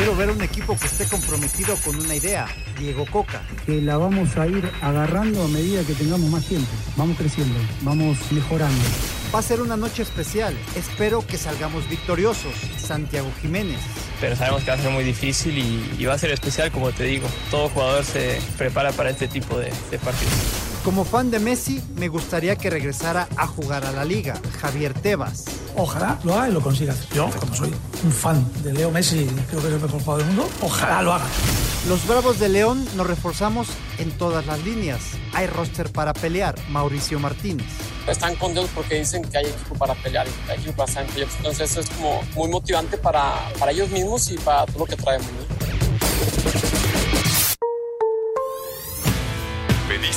Quiero ver un equipo que esté comprometido con una idea. Diego Coca. Que la vamos a ir agarrando a medida que tengamos más tiempo. Vamos creciendo, vamos mejorando. Va a ser una noche especial. Espero que salgamos victoriosos. Santiago Jiménez. Pero sabemos que va a ser muy difícil y, y va a ser especial, como te digo. Todo jugador se prepara para este tipo de, de partidos. Como fan de Messi, me gustaría que regresara a jugar a la liga. Javier Tebas. Ojalá lo haga y lo consiga. Yo, como soy un fan de Leo Messi, creo que es el mejor jugador del mundo, ojalá lo haga. Los Bravos de León nos reforzamos en todas las líneas. Hay roster para pelear. Mauricio Martínez. Están contentos porque dicen que hay equipo para pelear y que hay equipo para estar en playoffs. Entonces eso es como muy motivante para, para ellos mismos y para todo lo que traemos. ¿no?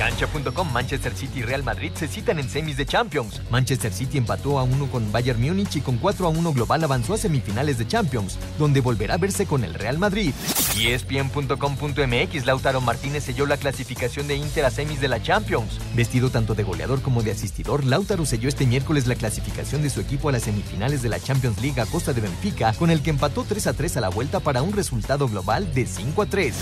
Cancha.com, Manchester City y Real Madrid se citan en semis de Champions. Manchester City empató a 1 con Bayern Múnich y con 4 a 1 global avanzó a semifinales de Champions, donde volverá a verse con el Real Madrid. ESPN.com.mx, Lautaro Martínez selló la clasificación de Inter a semis de la Champions. Vestido tanto de goleador como de asistidor, Lautaro selló este miércoles la clasificación de su equipo a las semifinales de la Champions League a costa de Benfica, con el que empató 3 a 3 a la vuelta para un resultado global de 5 a 3.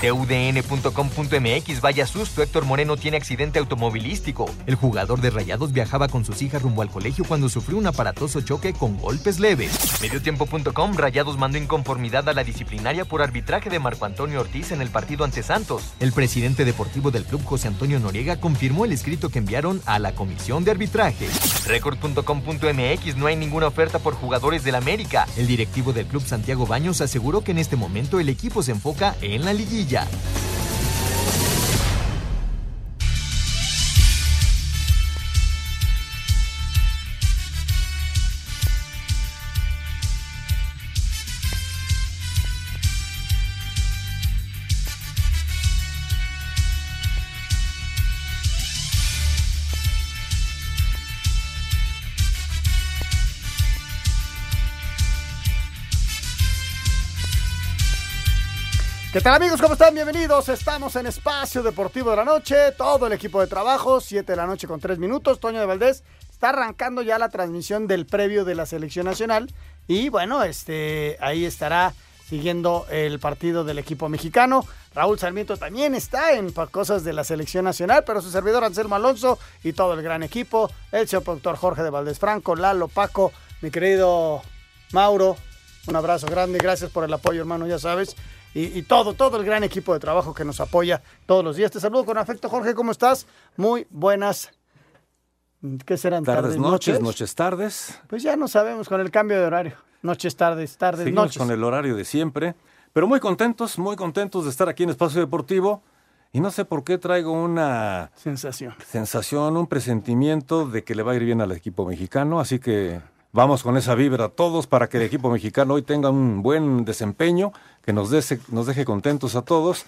TUDN.com.mx, vaya susto, Héctor Moreno tiene accidente automovilístico. El jugador de Rayados viajaba con sus hijas rumbo al colegio cuando sufrió un aparatoso choque con golpes leves. Mediotiempo.com, Rayados mandó inconformidad a la disciplinaria por arbitraje de Marco Antonio Ortiz en el partido ante Santos. El presidente deportivo del club, José Antonio Noriega, confirmó el escrito que enviaron a la comisión de arbitraje. Record.com.mx, no hay ninguna oferta por jugadores del América. El directivo del club, Santiago Baños, aseguró que en este momento el equipo se enfoca en la liguilla. ¿Qué tal amigos? ¿Cómo están? Bienvenidos. Estamos en Espacio Deportivo de la Noche. Todo el equipo de trabajo, 7 de la noche con 3 minutos. Toño de Valdés está arrancando ya la transmisión del previo de la selección nacional. Y bueno, este, ahí estará siguiendo el partido del equipo mexicano. Raúl Sarmiento también está en cosas de la selección nacional, pero su servidor Anselmo Alonso y todo el gran equipo, el señor productor Jorge de Valdés Franco, Lalo, Paco, mi querido Mauro, un abrazo grande, gracias por el apoyo hermano, ya sabes y, y, todo, todo el gran equipo de trabajo que nos apoya todos los días. Te saludo con afecto, Jorge, ¿cómo estás? Muy buenas. ¿Qué serán? Tardes, tardes noches, noches, noches, tardes. Pues ya no sabemos con el cambio de horario. Noches, tardes, tardes, Seguimos noches. con el horario de siempre. Pero muy contentos, muy contentos de estar aquí en Espacio Deportivo. Y no sé por qué traigo una sensación, sensación, un presentimiento de que le va a ir bien al equipo mexicano. Así que Vamos con esa vibra todos para que el equipo mexicano hoy tenga un buen desempeño, que nos, dese, nos deje contentos a todos,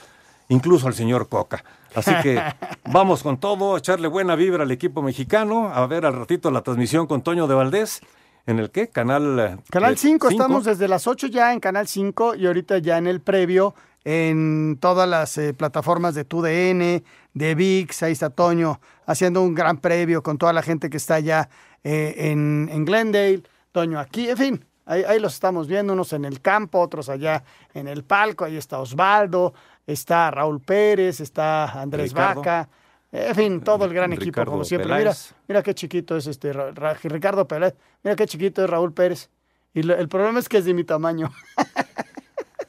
incluso al señor Coca. Así que vamos con todo, a echarle buena vibra al equipo mexicano, a ver al ratito la transmisión con Toño de Valdés. ¿En el qué? Canal Canal 5, estamos desde las 8 ya en Canal 5 y ahorita ya en el previo en todas las eh, plataformas de TUDN, de VIX, ahí está Toño haciendo un gran previo con toda la gente que está allá eh, en, en, Glendale, Toño aquí, en fin, ahí, ahí, los estamos viendo, unos en el campo, otros allá en el palco, ahí está Osvaldo, está Raúl Pérez, está Andrés Ricardo. Vaca, En fin, todo el gran equipo, Ricardo como siempre. Mira, mira qué chiquito es este Ra- Ra- Ricardo Pérez. Mira qué chiquito es Raúl Pérez. Y lo- el problema es que es de mi tamaño.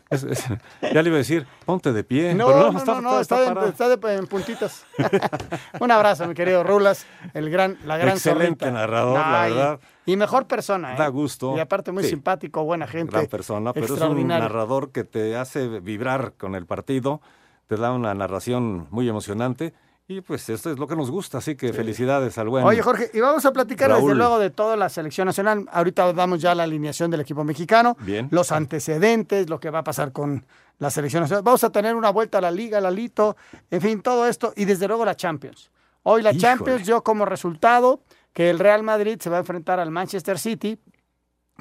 Es- es- ya le iba a decir, ponte de pie. No, pero no, está- no, no, está- está, está en- de- puntitas. Un abrazo, mi querido Rulas, el gran, la gran Excelente zorrita. narrador, la verdad. Y mejor persona, ¿eh? Da gusto. Y aparte muy Sí. simpático, buena gente. gran persona, pero es un narrador que te hace vibrar con el partido, te da una narración muy emocionante y pues esto es lo que nos gusta, así que felicidades al buen. Oye, Jorge, y vamos a platicar desde luego de toda la selección nacional. Ahorita damos ya la alineación del equipo mexicano, Bien. los antecedentes, lo que va a pasar con la selección nacional. Vamos a tener una vuelta a la Liga, Lalito, en fin, todo esto y desde luego la Champions. Hoy la Híjole. Champions dio como resultado que el Real Madrid se va a enfrentar al Manchester City,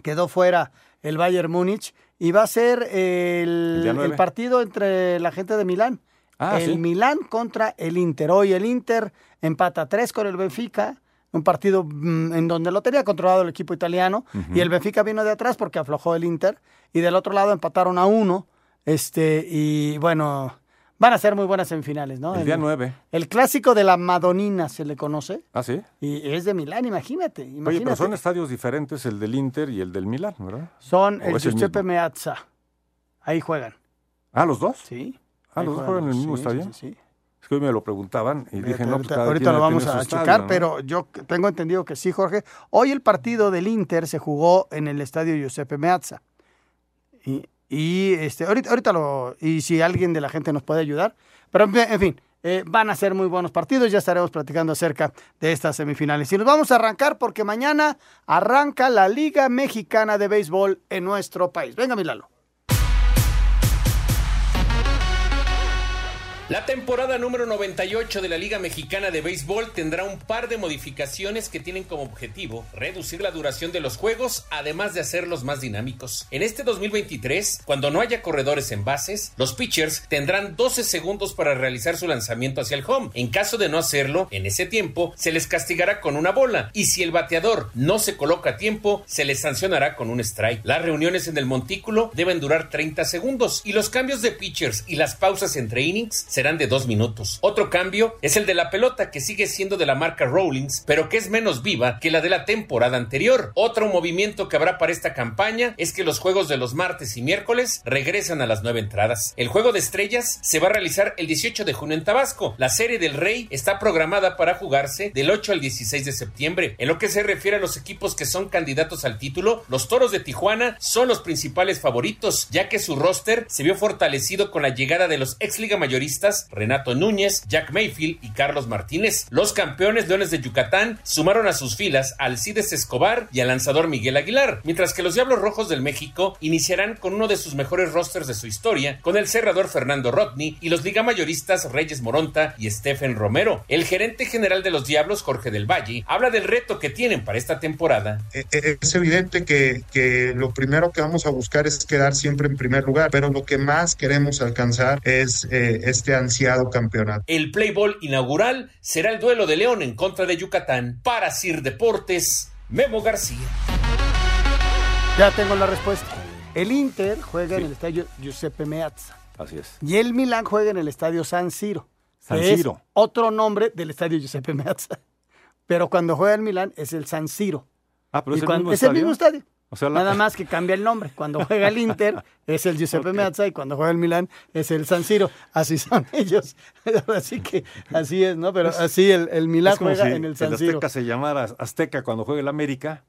quedó fuera el Bayern Múnich y va a ser el, el partido entre la gente de Milán. Ah, el sí. Milán contra el Inter. Hoy el Inter empata 3 con el Benfica, un partido mm, en donde lo tenía controlado el equipo italiano y el Benfica vino de atrás porque aflojó el Inter y del otro lado empataron a uno. Este, y bueno, van a ser muy buenas semifinales, ¿no? el día 9. el clásico de la Madonina se le conoce Ah, sí. y es de Milán, imagínate. Oye, pero son estadios diferentes, el del Inter y el del Milán, ¿verdad? Son ¿O el el Giuseppe mismo? Meazza. Ahí juegan. Ah, ¿los dos? Sí. Ah, ¿los dos juegan en el mismo sí, estadio? sí, sí. Es que hoy me lo preguntaban y dije, no, pues ahorita lo va vamos a checar, estadio, ¿no? pero yo tengo entendido que sí, Jorge. Hoy el partido del Inter se jugó en el estadio Giuseppe Meazza. Y, y, este, ahorita, ahorita lo. Y si alguien de la gente nos puede ayudar. Pero en fin, en fin, eh, van a ser muy buenos partidos. Ya estaremos platicando acerca de estas semifinales. Y nos vamos a arrancar porque mañana arranca la Liga Mexicana de Béisbol en nuestro país. Venga, Milalo. La temporada número 98 de la Liga Mexicana de Béisbol tendrá un par de modificaciones que tienen como objetivo reducir la duración de los juegos, además de hacerlos más dinámicos. En este 2023, cuando no haya corredores en bases, los pitchers tendrán 12 segundos para realizar su lanzamiento hacia el home. En caso de no hacerlo, en ese tiempo se les castigará con una bola y si el bateador no se coloca a tiempo, se les sancionará con un strike. Las reuniones en el montículo deben durar 30 segundos y los cambios de pitchers y las pausas entre innings serán de dos minutos. Otro cambio es el de la pelota que sigue siendo de la marca Rawlings, pero que es menos viva que la de la temporada anterior. Otro movimiento que habrá para esta campaña es que los juegos de los martes y miércoles regresan a las nueve entradas. El juego de estrellas se va a realizar el 18 de junio en Tabasco. La serie del Rey está programada para jugarse del 8 al 16 de septiembre. En lo que se refiere a los equipos que son candidatos al título, los Toros de Tijuana son los principales favoritos, ya que su roster se vio fortalecido con la llegada de los ex liga mayoristas Renato Núñez, Jack Mayfield y Carlos Martínez. Los campeones Leones de Yucatán sumaron a sus filas al Cides Escobar y al lanzador Miguel Aguilar, mientras que los Diablos Rojos del México iniciarán con uno de sus mejores rosters de su historia, con el cerrador Fernando Rodney y los liga mayoristas Reyes Moronta y Stephen Romero. El gerente general de los Diablos, Jorge del Valle, habla del reto que tienen para esta temporada. Eh, eh, Es evidente que, lo primero que vamos a buscar es quedar siempre en primer lugar, pero lo que más queremos alcanzar es eh, este ansiado campeonato. El play ball inaugural será el duelo de León en contra de Yucatán. Para Sir Deportes, Memo García. Ya tengo la respuesta. El Inter juega en el estadio Giuseppe Meazza. Así es. Y el Milán juega en el estadio San Siro. San es Siro. otro nombre del estadio Giuseppe Meazza. Pero cuando juega el Milán es el San Siro. Ah, pero Y es el cuando- mismo es el mismo estadio. O sea, la- Nada más que cambia el nombre. Cuando juega el Inter es el Giuseppe Meazza y cuando juega el Milán es el San Siro. Así son ellos. Así que así es, ¿no? Pero así el, el Milán juega si en el San el Siro. Azteca se llamara Azteca cuando juega el América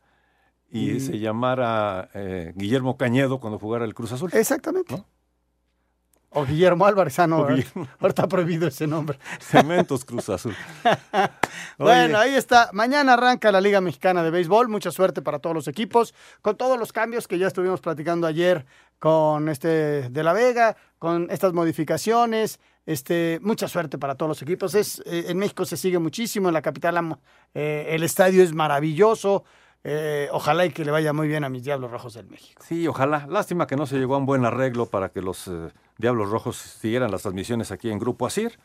y Y- se llamara eh, Guillermo Cañedo cuando jugara el Cruz Azul. Exactamente. O Guillermo Álvarez, ah, no. Guillermo. ahorita prohibido ese nombre. Cementos Cruz Azul. Bueno, ahí está. Mañana arranca la Liga Mexicana de Béisbol. Mucha suerte para todos los equipos, con todos los cambios que ya estuvimos platicando ayer con este de la Vega, con estas modificaciones. Este, mucha suerte para todos los equipos. Es, eh, en México se sigue muchísimo, en la capital eh, el estadio es maravilloso. Eh, ojalá y que le vaya muy bien a mis Diablos Rojos del México. Sí, ojalá. Lástima que no se llegó a un buen arreglo para que los eh, Diablos Rojos siguieran las transmisiones aquí en Grupo Asir.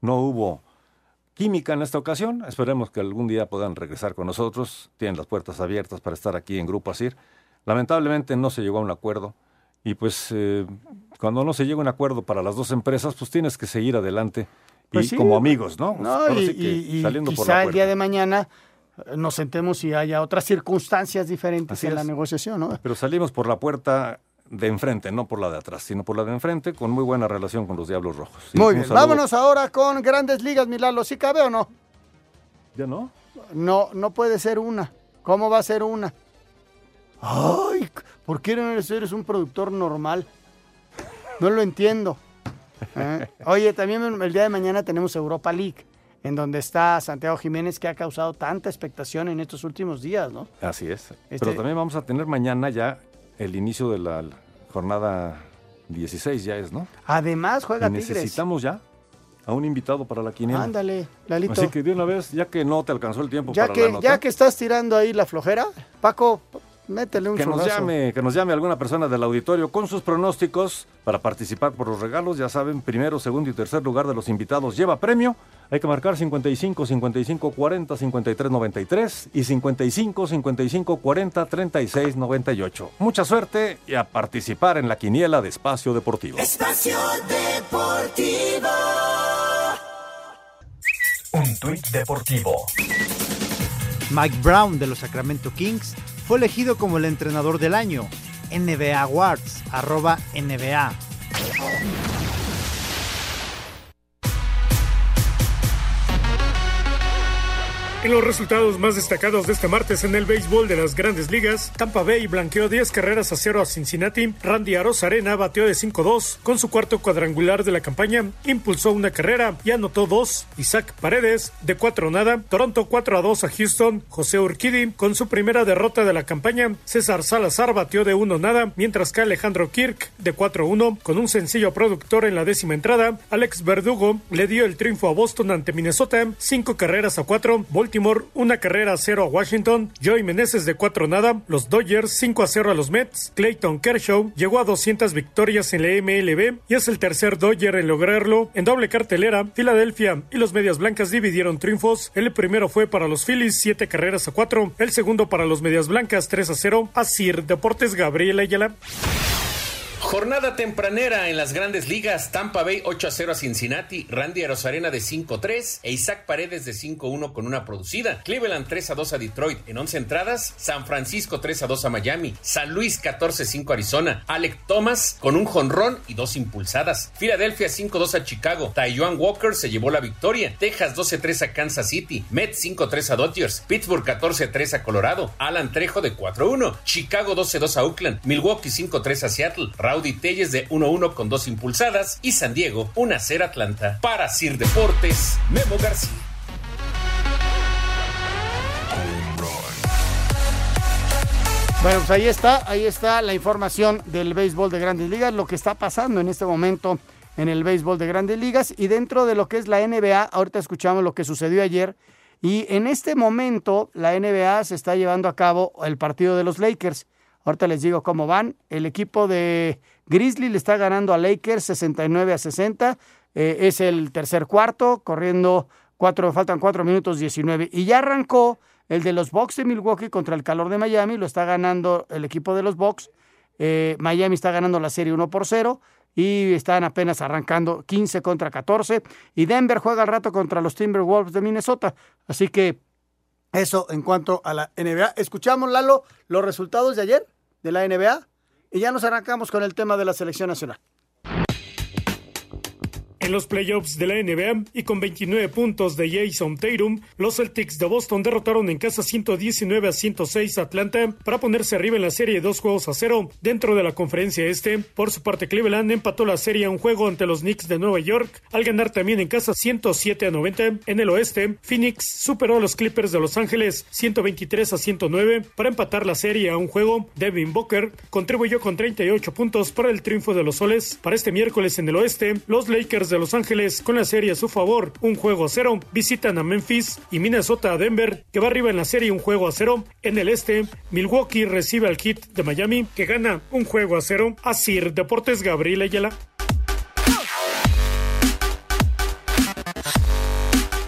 No hubo química en esta ocasión. Esperemos que algún día puedan regresar con nosotros. Tienen las puertas abiertas para estar aquí en Grupo Asir. Lamentablemente no se llegó a un acuerdo. Y pues eh, cuando no se llega a un acuerdo para las dos empresas, pues tienes que seguir adelante Pues y sí. como amigos, ¿no? No, y, que y- y saliendo por la el día de mañana nos sentemos y haya otras circunstancias diferentes Así en la negociación, ¿no? Pero salimos por la puerta de enfrente, no por la de atrás, sino por la de enfrente, con muy buena relación con los Diablos Rojos. Muy bien, saludo- vámonos ahora con grandes ligas, Milalo. ¿Sí cabe o no? ¿Ya no? No, no puede ser una. ¿Cómo va a ser una? Ay, ¿por qué no eres, eres un productor normal? No lo entiendo. ¿Eh? Oye, también el día de mañana tenemos Europa League, en donde está Santiago Jiménez, que ha causado tanta expectación en estos últimos días, ¿no? Así es. Este- Pero también vamos a tener mañana ya el inicio de la jornada 16, ya es, ¿no? Además, juega Y Tigres. necesitamos ya a un invitado para la quiniela. Ándale, Lalito. Así que de una vez, ya que no te alcanzó el tiempo Ya para que, la nota, ya que estás tirando ahí la flojera, Paco, métele un que nos llame, que nos llame alguna persona del auditorio con sus pronósticos para participar por los regalos. Ya saben, primero, segundo y tercer lugar de los invitados lleva premio. Hay que marcar 55 55 40 53 93 y 55 55 40 36 98. Mucha suerte y a participar en la quiniela de Espacio Deportivo. Espacio Deportivo. Un tuit deportivo. Mike Brown de los Sacramento Kings fue elegido como el entrenador del año. NBA Awards, arroba NBA. En los resultados más destacados de este martes en el béisbol de las grandes ligas, Tampa Bay blanqueó 10 carreras a cero a Cincinnati, Randy Arozarena bateó de 5-2 con su cuarto cuadrangular de la campaña, impulsó una carrera y anotó dos, Isaac Paredes de 4 nada, Toronto 4-2 a Houston, José Urquidi con su primera derrota de la campaña, César Salazar batió de 1 nada, mientras que Alejandro Kirk de 4-1 con un sencillo productor en la décima entrada, Alex Verdugo le dio el triunfo a Boston ante Minnesota, 5 carreras a 4, Baltimore una carrera a 0 a Washington, Joey Meneses de 4 nada, los Dodgers 5 a 0 a los Mets, Clayton Kershaw llegó a 200 victorias en la MLB y es el tercer Dodger en lograrlo. En doble cartelera, Filadelfia y los Medias Blancas dividieron triunfos. El primero fue para los Phillies 7 carreras a 4, el segundo para los Medias Blancas 3 a 0. Asir Deportes Gabriel Ayala. Jornada tempranera en las grandes ligas. Tampa Bay 8 a 0 a Cincinnati. Randy Arozarena de 5-3 e Isaac Paredes de 5-1 con una producida. Cleveland 3 a 2 a Detroit en 11 entradas. San Francisco 3 a 2 a Miami. San Luis 14-5 a Arizona. Alec Thomas con un jonrón y dos impulsadas. Filadelfia 5-2 a Chicago. Taijuan Walker se llevó la victoria. Texas 12-3 a Kansas City. Mets 5-3 a Dodgers. Pittsburgh 14-3 a Colorado. Alan Trejo de 4-1. Chicago 12-2 a Oakland. Milwaukee 5-3 a Seattle. Telles de 1-1 con dos impulsadas y San Diego 1-0 Atlanta. Para Sir Deportes, Memo García. Bueno, pues ahí está, ahí está la información del béisbol de grandes ligas, lo que está pasando en este momento en el béisbol de grandes ligas y dentro de lo que es la NBA, ahorita escuchamos lo que sucedió ayer y en este momento la NBA se está llevando a cabo el partido de los Lakers. Ahorita les digo cómo van. El equipo de Grizzly le está ganando a Lakers 69 a 60. Eh, es el tercer cuarto, corriendo cuatro, faltan cuatro minutos 19. Y ya arrancó el de los Bucks de Milwaukee contra el calor de Miami. Lo está ganando el equipo de los Bucks. Eh, Miami está ganando la serie 1 por 0 y están apenas arrancando 15 contra 14. Y Denver juega al rato contra los Timberwolves de Minnesota. Así que eso en cuanto a la NBA. Escuchamos, Lalo, los resultados de ayer de la NBA y ya nos arrancamos con el tema de la selección nacional. En los playoffs de la NBA y con 29 puntos de Jason Tatum, los Celtics de Boston derrotaron en casa 119 a 106 a Atlanta para ponerse arriba en la serie dos juegos a cero dentro de la conferencia este. Por su parte, Cleveland empató la serie a un juego ante los Knicks de Nueva York al ganar también en casa 107 a 90. En el oeste, Phoenix superó a los Clippers de Los Ángeles 123 a 109 para empatar la serie a un juego. Devin Booker contribuyó con 38 puntos para el triunfo de los Soles. Para este miércoles en el oeste, los Lakers de Los Ángeles con la serie a su favor, un juego a cero, visitan a Memphis y Minnesota a Denver, que va arriba en la serie un juego a cero. En el este, Milwaukee recibe al Heat de Miami, que gana un juego a cero. Asir Deportes Gabriel Ayala.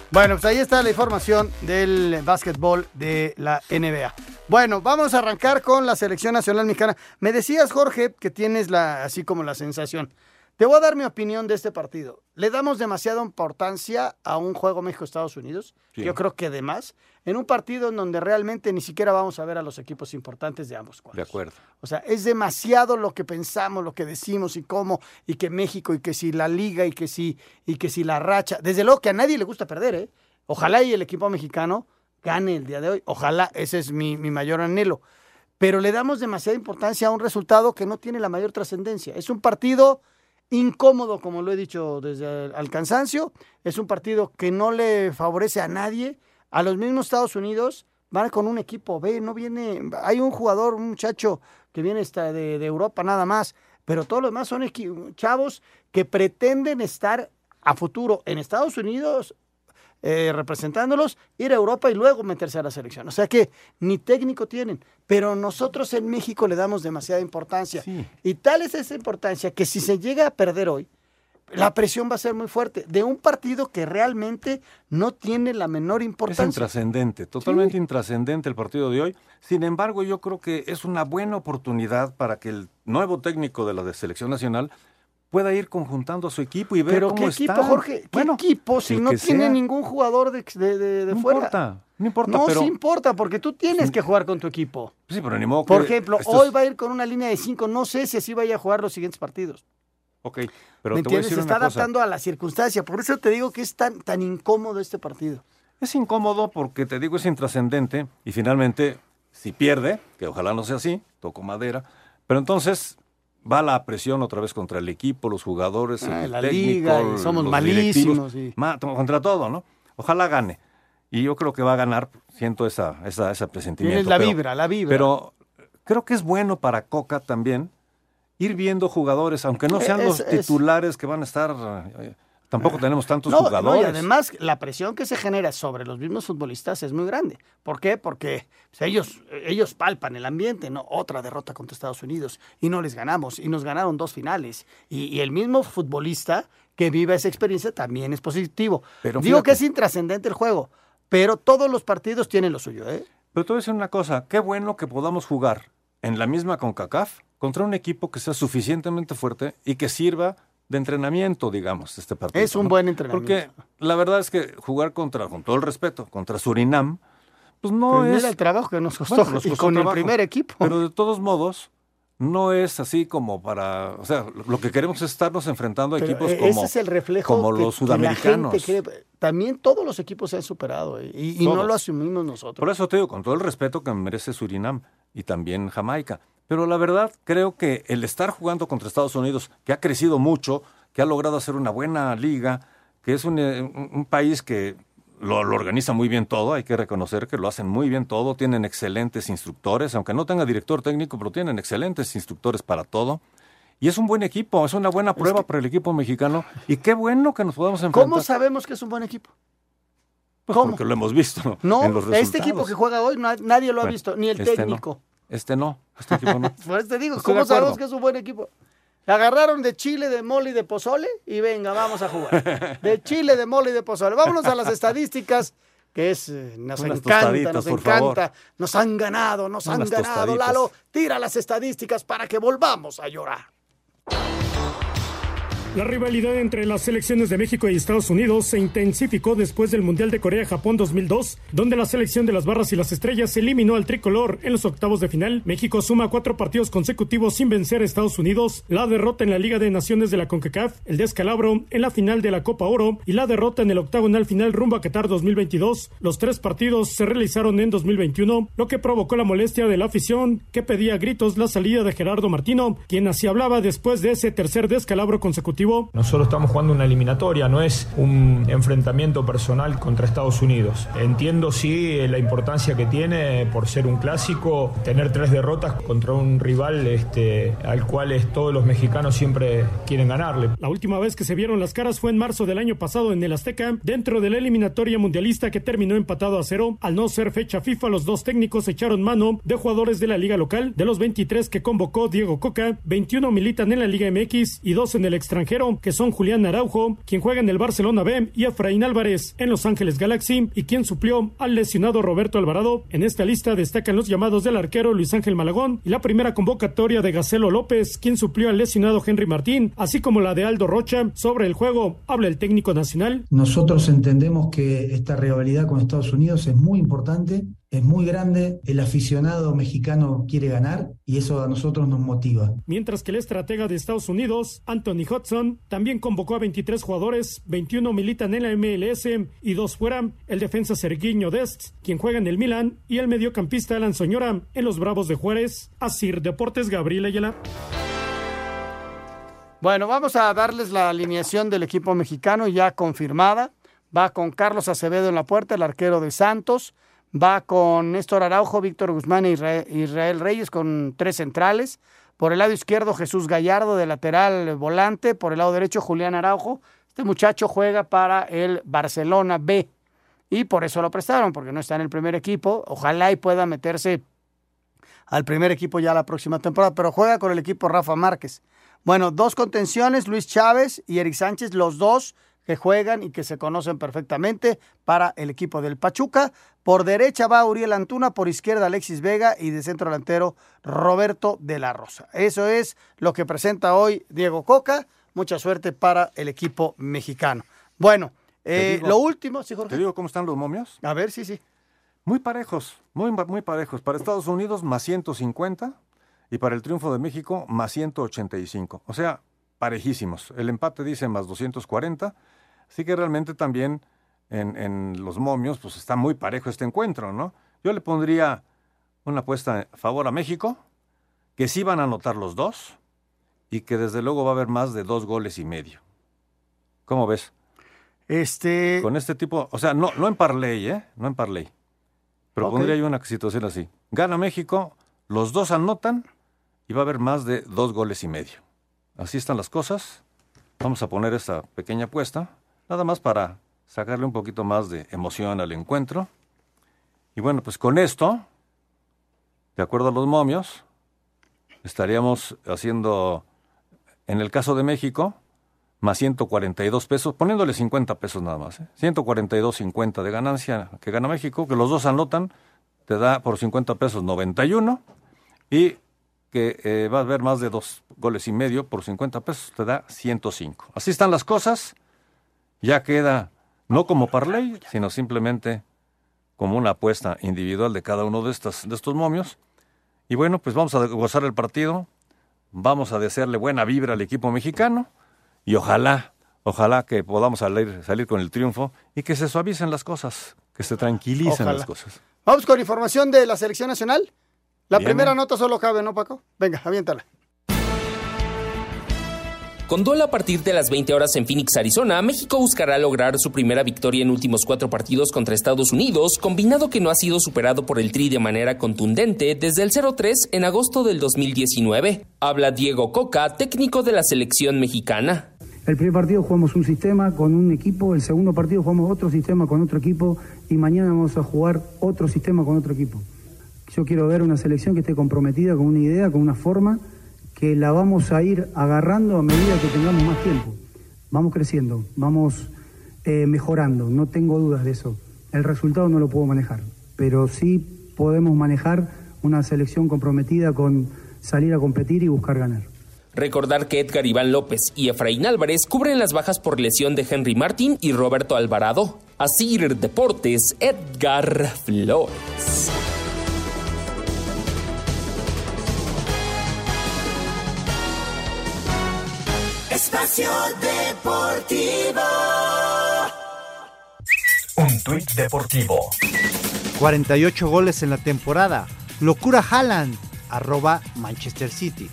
Bueno, pues ahí está la información del básquetbol de la NBA. Bueno, vamos a arrancar con la selección nacional mexicana. Me decías, Jorge, que tienes la, así como la sensación Te voy a dar mi opinión de este partido. Le damos demasiada importancia a un juego México-Estados Unidos. Sí. Yo creo que de más. En un partido en donde realmente ni siquiera vamos a ver a los equipos importantes de ambos cuadros. De acuerdo. O sea, es demasiado lo que pensamos, lo que decimos y cómo, y que México, y que si la liga, y que si, y que si la racha. Desde luego que a nadie le gusta perder, ¿eh? Ojalá y el equipo mexicano gane el día de hoy. Ojalá, ese es mi, mi mayor anhelo. Pero le damos demasiada importancia a un resultado que no tiene la mayor trascendencia. Es un partido incómodo, como lo he dicho desde el, al cansancio. Es un partido que no le favorece a nadie. A los mismos Estados Unidos van con un equipo B, no viene, hay un jugador, un muchacho que viene de, de Europa nada más, pero todos los demás son chavos que pretenden estar a futuro en Estados Unidos eh, representándolos, ir a Europa y luego meterse a la selección. O sea que ni técnico tienen, pero nosotros en México le damos demasiada importancia. Y tal es esa importancia que si se llega a perder hoy, la presión va a ser muy fuerte de un partido que realmente no tiene la menor Es importancia. intrascendente, totalmente intrascendente el partido de hoy. Sin embargo, yo creo que es una buena oportunidad para que el nuevo técnico de la de selección nacional pueda ir conjuntando a su equipo y ver Pero cómo qué equipo, están. Jorge, qué equipo si no tiene sea. ningún jugador de, de, de- de No fuera. importa, no importa, No, pero- sí importa, porque tú tienes que jugar con tu equipo. Sí, pero ni modo Por que ejemplo, estos- hoy va a ir con una línea de cinco. No sé si así vaya a jugar los siguientes partidos. Ok, pero ¿Me te voy a entiendes? decir Se está una cosa. adaptando a la circunstancia. Por eso te digo que es tan, tan incómodo este partido. Es incómodo porque te digo es intrascendente y finalmente si pierde, que ojalá no sea así, toco madera, pero entonces va la presión otra vez contra el equipo, los jugadores, Ah, el la técnico, liga, somos los malísimos, y- contra todo, ¿no? Ojalá gane. Y yo creo que va a ganar, siento esa, esa, ese presentimiento. La pero- vibra, la vibra. Pero creo que es bueno para Coca también ir viendo jugadores, aunque no sean Es- los es- titulares que van a estar... eh, tampoco tenemos tantos No, no, jugadores. y además la presión que se genera sobre los mismos futbolistas es muy grande. ¿Por qué? Porque pues, ellos, ellos palpan el ambiente, ¿no? Otra derrota contra Estados Unidos y no les ganamos y nos ganaron dos finales. Y, y el mismo futbolista que vive esa experiencia también es positivo. Pero Digo fíjate. que es intrascendente el juego, pero todos los partidos tienen lo suyo, ¿eh? Pero te voy a decir una cosa, qué bueno que podamos jugar en la misma CONCACAF contra un equipo que sea suficientemente fuerte y que sirva de entrenamiento, digamos, este partido. Es un ¿no? buen entrenamiento. Porque la verdad es que jugar contra, con todo el respeto, contra Surinam, pues no es... mira el trabajo que nos costó, Bueno, nos y con el primer equipo. Pero de todos modos, no es así como para... O sea, lo que queremos es estarnos enfrentando a Pero, equipos eh, como, ese es el reflejo como que- los que la gente sudamericanos. cree. También todos los equipos se han superado ¿eh? y, y no lo asumimos nosotros. Por eso te digo, con todo el respeto que merece Surinam y también Jamaica. Pero la verdad, creo que el estar jugando contra Estados Unidos, que ha crecido mucho, que ha logrado hacer una buena liga, que es un, eh, un- país que lo, lo organiza muy bien todo, hay que reconocer que lo hacen muy bien todo, tienen excelentes instructores, aunque no tenga director técnico, pero tienen excelentes instructores para todo. Y es un buen equipo, es una buena prueba para el equipo mexicano. Y qué bueno que nos podamos enfrentar. ¿Cómo sabemos que es un buen equipo? Pues ¿Cómo? Porque lo hemos visto No, en los este equipo que juega hoy na- nadie lo ha Bueno, visto, ni el este no. Este no, este equipo no. Por eso te digo, Estoy ¿cómo sabemos que es un buen equipo? Agarraron de chile, de mole y de pozole y venga, vamos a jugar. De chile, de mole y de pozole. Vámonos a las estadísticas, que es, eh, nos Unas encanta, nos por encanta. favor. Nos han ganado, nos han ganado. tostaditas. Lalo, tira las estadísticas para que volvamos a llorar. La rivalidad entre las selecciones de México y Estados Unidos se intensificó después del Mundial de Corea-Japón 2002, donde la selección de las barras y las estrellas eliminó al tricolor en los octavos de final. México suma cuatro partidos consecutivos sin vencer a Estados Unidos, la derrota en la Liga de Naciones de la CONCACAF, el descalabro en la final de la Copa Oro y la derrota en el octagonal final rumbo a Qatar 2022. Los tres partidos se realizaron en 2021, lo que provocó la molestia de la afición que pedía a gritos la salida de Gerardo Martino, quien así hablaba después de ese tercer descalabro consecutivo. No solo estamos jugando una eliminatoria, no es un enfrentamiento personal contra Estados Unidos. Entiendo sí la importancia que tiene por ser un clásico, tener tres derrotas contra un rival este, al cual es- todos los mexicanos siempre quieren ganarle. La última vez que se vieron las caras fue en marzo del año pasado en el Azteca, dentro de la eliminatoria mundialista que terminó empatado a cero. Al no ser fecha FIFA, los dos técnicos echaron mano de jugadores de la liga local. De los 23 que convocó Diego Coca, 21 militan en la Liga MX y dos en el extranjero. Que son Julián Araujo, quien juega en el Barcelona B, y Efraín Álvarez en Los Ángeles Galaxy, y quien suplió al lesionado Roberto Alvarado. En esta lista destacan los llamados del arquero Luis Ángel Malagón y la primera convocatoria de Gacelo López, quien suplió al lesionado Henry Martín, así como la de Aldo Rocha. Sobre el juego, habla el técnico nacional. Nosotros entendemos que esta rivalidad con Estados Unidos es muy importante es muy grande, el aficionado mexicano quiere ganar y eso a nosotros nos motiva. Mientras que el estratega de Estados Unidos, Anthony Hudson, también convocó a 23 jugadores, 21 militan en la MLS y dos fuera, el defensa Sergiño Dest, quien juega en el Milan, y el mediocampista Alan Soñora en los Bravos de Juárez, Asir Deportes Gabriel Ayala. Bueno, vamos a darles la alineación del equipo mexicano ya confirmada. Va con Carlos Acevedo en la puerta, el arquero de Santos va con Néstor Araujo, Víctor Guzmán e Israel Reyes con tres centrales. Por el lado izquierdo, Jesús Gallardo de lateral volante. Por el lado derecho, Julián Araujo. Este muchacho juega para el Barcelona B. Y por eso lo prestaron, porque no está en el primer equipo. Ojalá y pueda meterse al primer equipo ya la próxima temporada, pero juega con el equipo Rafa Márquez. Bueno, dos contenciones, Luis Chávez y Eric Sánchez, los dos que juegan y que se conocen perfectamente para el equipo del Pachuca. Por derecha va Uriel Antuna, por izquierda Alexis Vega y de centro delantero Roberto de la Rosa. Eso es lo que presenta hoy Diego Coca. Mucha suerte para el equipo mexicano. Bueno, eh, lo último, sí, Jorge. ¿Te digo cómo están los momios? A ver, sí, sí. Muy parejos, muy, muy parejos. Para Estados Unidos, más 150 y para el triunfo de México, más 185. O sea, parejísimos. El empate dice más 240 Así que realmente también en, los momios, pues está muy parejo este encuentro, ¿no? Yo le pondría una apuesta a favor a México, que sí van a anotar los dos y que desde luego va a haber más de dos goles y medio. ¿Cómo ves? Este. Con este tipo, o sea, no, no en parlay, ¿eh? No en parlay. Pero pondría yo una situación así. Gana México, los dos anotan y va a haber más de dos goles y medio. Así están las cosas. Vamos a poner esta pequeña apuesta. Nada más para sacarle un poquito más de emoción al encuentro. Y bueno, pues con esto, de acuerdo a los momios, estaríamos haciendo, en el caso de México, más 142 pesos, poniéndole 50 pesos nada más. ¿eh? 142.50 de ganancia que gana México, que los dos anotan, te da por 50 pesos 91 y que eh, va a haber más de dos goles y medio por 50 pesos, te da 105. Así están las cosas ya queda no como parlay, sino simplemente como una apuesta individual de cada uno de, estas, de estos momios. Y bueno, pues vamos a gozar el partido, vamos a desearle buena vibra al equipo mexicano y ojalá, ojalá que podamos salir, salir con el triunfo y que se suavicen las cosas, que se tranquilicen las cosas. Vamos con información de la selección nacional. La primera nota solo cabe, ¿no, Paco? Venga, aviéntala. Con duelo a partir de las 20 horas en Phoenix, Arizona, México buscará lograr su primera victoria en últimos cuatro partidos contra Estados Unidos, combinado que no ha sido superado por el Tri de manera contundente desde el 0-3 en agosto del 2019. Habla Diego Coca, técnico de la selección mexicana. El primer partido jugamos un sistema con un equipo, el segundo partido jugamos otro sistema con otro equipo y mañana vamos a jugar otro sistema con otro equipo. Yo quiero ver una selección que esté comprometida con una idea, con una forma que la vamos a ir agarrando a medida que tengamos más tiempo. Vamos creciendo, vamos eh, mejorando, no tengo dudas de eso. El resultado no lo puedo manejar, pero sí podemos manejar una selección comprometida con salir a competir y buscar ganar. Recordar que Edgar Iván López y Efraín Álvarez cubren las bajas por lesión de Henry Martín y Roberto Alvarado. Asir Deportes, Edgar Flores. Espacio Deportivo. Un tuit deportivo. 48 goles en la temporada. Locura Haaland. Arroba Manchester City.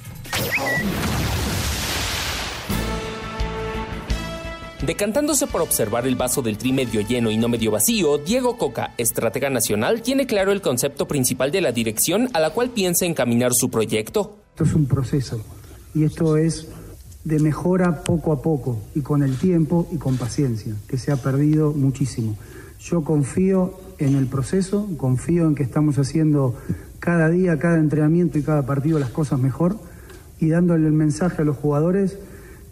Decantándose por observar el vaso del tri medio lleno y no medio vacío, Diego Coca, estratega nacional, tiene claro el concepto principal de la dirección a la cual piensa encaminar su proyecto. Esto es un proceso y esto es de mejora poco a poco y con el tiempo y con paciencia, que se ha perdido muchísimo. Yo confío en el proceso, confío en que estamos haciendo cada día, cada entrenamiento y cada partido las cosas mejor y dándole el mensaje a los jugadores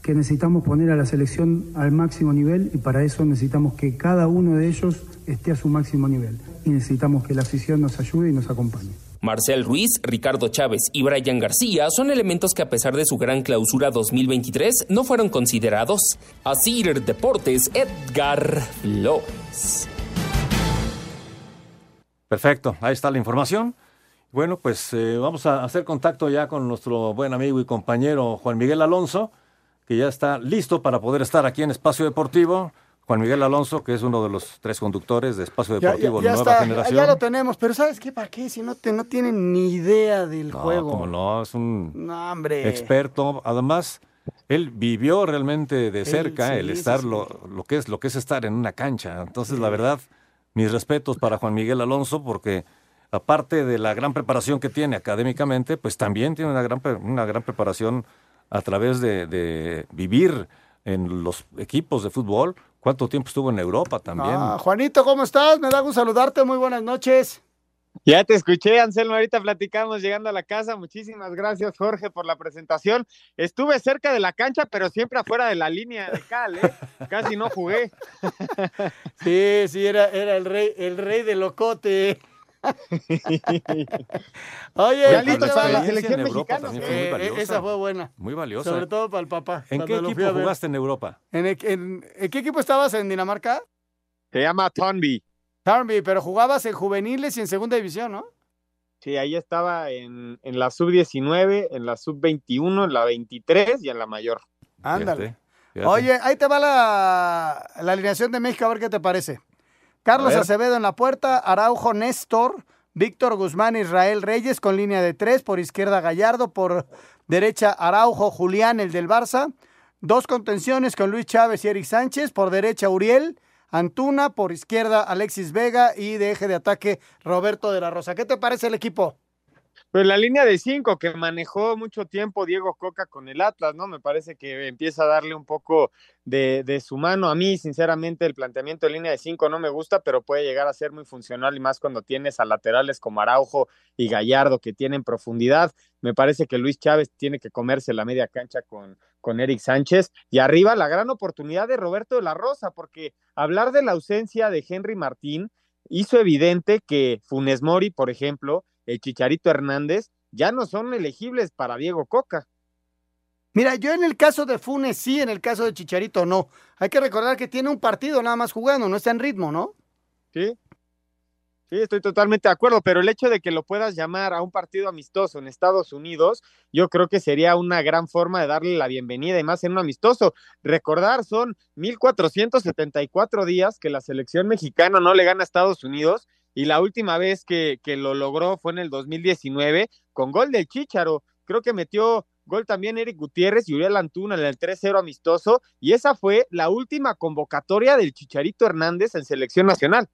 que necesitamos poner a la selección al máximo nivel y para eso necesitamos que cada uno de ellos esté a su máximo nivel y necesitamos que la afición nos ayude y nos acompañe. Marcel Ruiz, Ricardo Chávez y Brian García son elementos que a pesar de su gran clausura 2023 no fueron considerados. Así Deportes, Edgar Flores. Perfecto, ahí está la información. Bueno, pues eh, vamos a hacer contacto ya con nuestro buen amigo y compañero Juan Miguel Alonso, que ya está listo para poder estar aquí en Espacio Deportivo. Juan Miguel Alonso, que es uno de los tres conductores de Espacio Deportivo ya, Nueva está, Generación. Ya lo tenemos, pero ¿sabes qué? ¿Para qué? Si no, te, no tienen ni idea del no, juego. Como no, es un no, experto. Además, él vivió realmente de cerca sí, el sí, estar sí. Lo, lo, que es lo que es estar en una cancha. Entonces, la verdad, mis respetos para Juan Miguel Alonso, porque aparte de la gran preparación que tiene académicamente, pues también tiene una gran, una gran preparación a través de, de vivir en los equipos de fútbol. ¿Cuánto tiempo estuvo en Europa también? Ah, Juanito, ¿cómo estás? Me da gusto saludarte. Muy buenas noches. Ya te escuché, Anselmo. Ahorita platicamos llegando a la casa. Muchísimas gracias, Jorge, por la presentación. Estuve cerca de la cancha, pero siempre afuera de la línea de cal, ¿eh? Casi no jugué. Sí, sí, era, era el rey, el rey de locote. Oye, ahí listo te va para la selección muy Eh, valiosa. esa fue buena. Muy valiosa. Sobre todo para el papá. ¿En qué equipo jugaste en Europa? ¿En, en- en qué equipo estabas en Dinamarca? Se llama. Tarnby, pero jugabas en juveniles y en segunda división, ¿no? Sí, ahí estaba en, en la sub-19, en la sub-21, en la 23 y en la mayor. Ándale. Oye, ahí te va la, la alineación de México, a ver qué te parece. Carlos. Acevedo en la puerta, Araujo Néstor, Víctor Guzmán, Israel Reyes con línea de tres, por izquierda Gallardo, por derecha Araujo, Julián, el del Barça. Dos contenciones con Luis Chávez y Eric Sánchez, por derecha Uriel, Antuna, por izquierda Alexis Vega y de eje de ataque Roberto de la Rosa. ¿Qué te parece el equipo? Pues la línea de cinco que manejó mucho tiempo Diego Coca con el Atlas, ¿no? Me parece que empieza a darle un poco de, de su mano. A mí, sinceramente, el planteamiento de línea de cinco no me gusta, pero puede llegar a ser muy funcional y más cuando tienes a laterales como Araujo y Gallardo que tienen profundidad. Me parece que Luis Chávez tiene que comerse la media cancha con, con Eric Sánchez. Y arriba la gran oportunidad de Roberto de la Rosa, porque hablar de la ausencia de Henry Martín hizo evidente que Funes Mori, por ejemplo, el Chicharito Hernández, ya no son elegibles para Diego Coca. Mira, yo en el caso de Funes sí, en el caso de Chicharito no. Hay que recordar que tiene un partido nada más jugando, no está en ritmo, ¿no? Sí. Sí, estoy totalmente de acuerdo, pero el hecho de que lo puedas llamar a un partido amistoso en Estados Unidos, yo creo que sería una gran forma de darle la bienvenida y más en un amistoso. Recordar, son 1474 días que la selección mexicana no le gana a Estados Unidos y la última vez que, que lo logró fue en el 2019 con gol del Chícharo. Creo que metió gol también Eric Gutiérrez y Uriel Antuna en el 3-0 amistoso y esa fue la última convocatoria del Chicharito Hernández en selección nacional.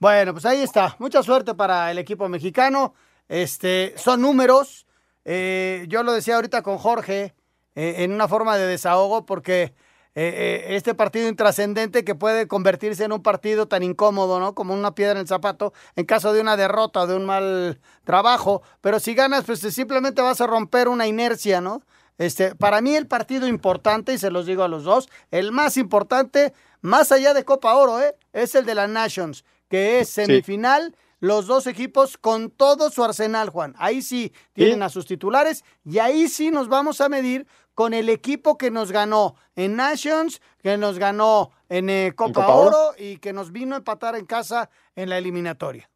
Bueno, pues ahí está. Mucha suerte para el equipo mexicano. Este, son números. Eh, yo lo decía ahorita con Jorge eh, en una forma de desahogo porque eh, eh, este partido intrascendente que puede convertirse en un partido tan incómodo, ¿no? Como una piedra en el zapato en caso de una derrota o de un mal trabajo. Pero si ganas, pues simplemente vas a romper una inercia, ¿no? Este, para mí el partido importante, y se los digo a los dos, el más importante, más allá de Copa Oro, ¿eh? es el de la Nations, que es semifinal, los dos equipos con todo su arsenal, Juan. Ahí sí tienen a sus titulares y ahí sí nos vamos a medir con el equipo que nos ganó en Nations, que nos ganó en eh, Copa, Copa Oro? Oro? y que nos vino a empatar en casa en la eliminatoria.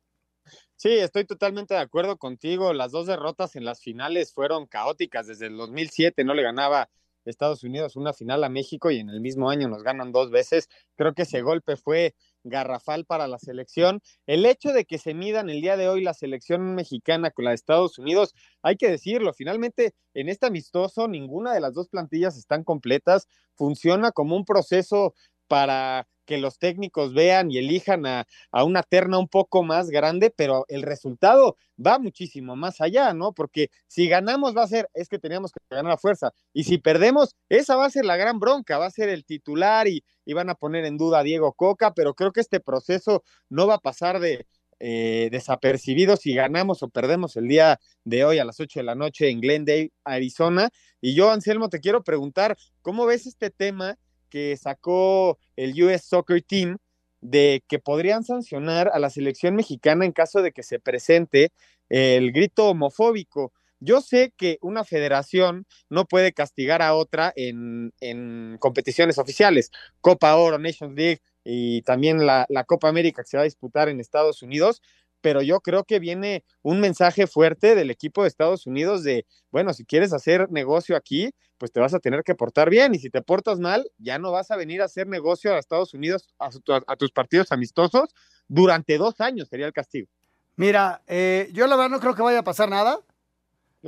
Sí, estoy totalmente de acuerdo contigo. Las dos derrotas en las finales fueron caóticas. Desde el 2007 no le ganaba Estados Unidos una final a México y en el mismo año nos ganan dos veces. Creo que ese golpe fue garrafal para la selección. El hecho de que se midan el día de hoy la selección mexicana con la de Estados Unidos, hay que decirlo, finalmente en este amistoso ninguna de las dos plantillas están completas. Funciona como un proceso para que los técnicos vean y elijan a, a, una terna un poco más grande, pero el resultado va muchísimo más allá, ¿no? Porque si ganamos va a ser, es que teníamos que ganar a fuerza, y si perdemos, esa va a ser la gran bronca, va a ser el titular y, y van a poner en duda a Diego Coca, pero creo que este proceso no va a pasar de, eh, desapercibido si ganamos o perdemos el día de hoy a las 8 de la noche en Glendale, Arizona. Y yo, Anselmo, te quiero preguntar, ¿cómo ves este tema que sacó el US Soccer Team de que podrían sancionar a la selección mexicana en caso de que se presente el grito homofóbico? Yo sé que una federación no puede castigar a otra en, en competiciones oficiales, Copa Oro, Nations League y también la, la Copa América que se va a disputar en Estados Unidos, pero yo creo que viene un mensaje fuerte del equipo de Estados Unidos de, bueno, si quieres hacer negocio aquí, pues te vas a tener que portar bien y si te portas mal, ya no vas a venir a hacer negocio a Estados Unidos, a, a tus partidos amistosos, durante dos años sería el castigo. Mira, eh, yo la verdad no creo que vaya a pasar nada.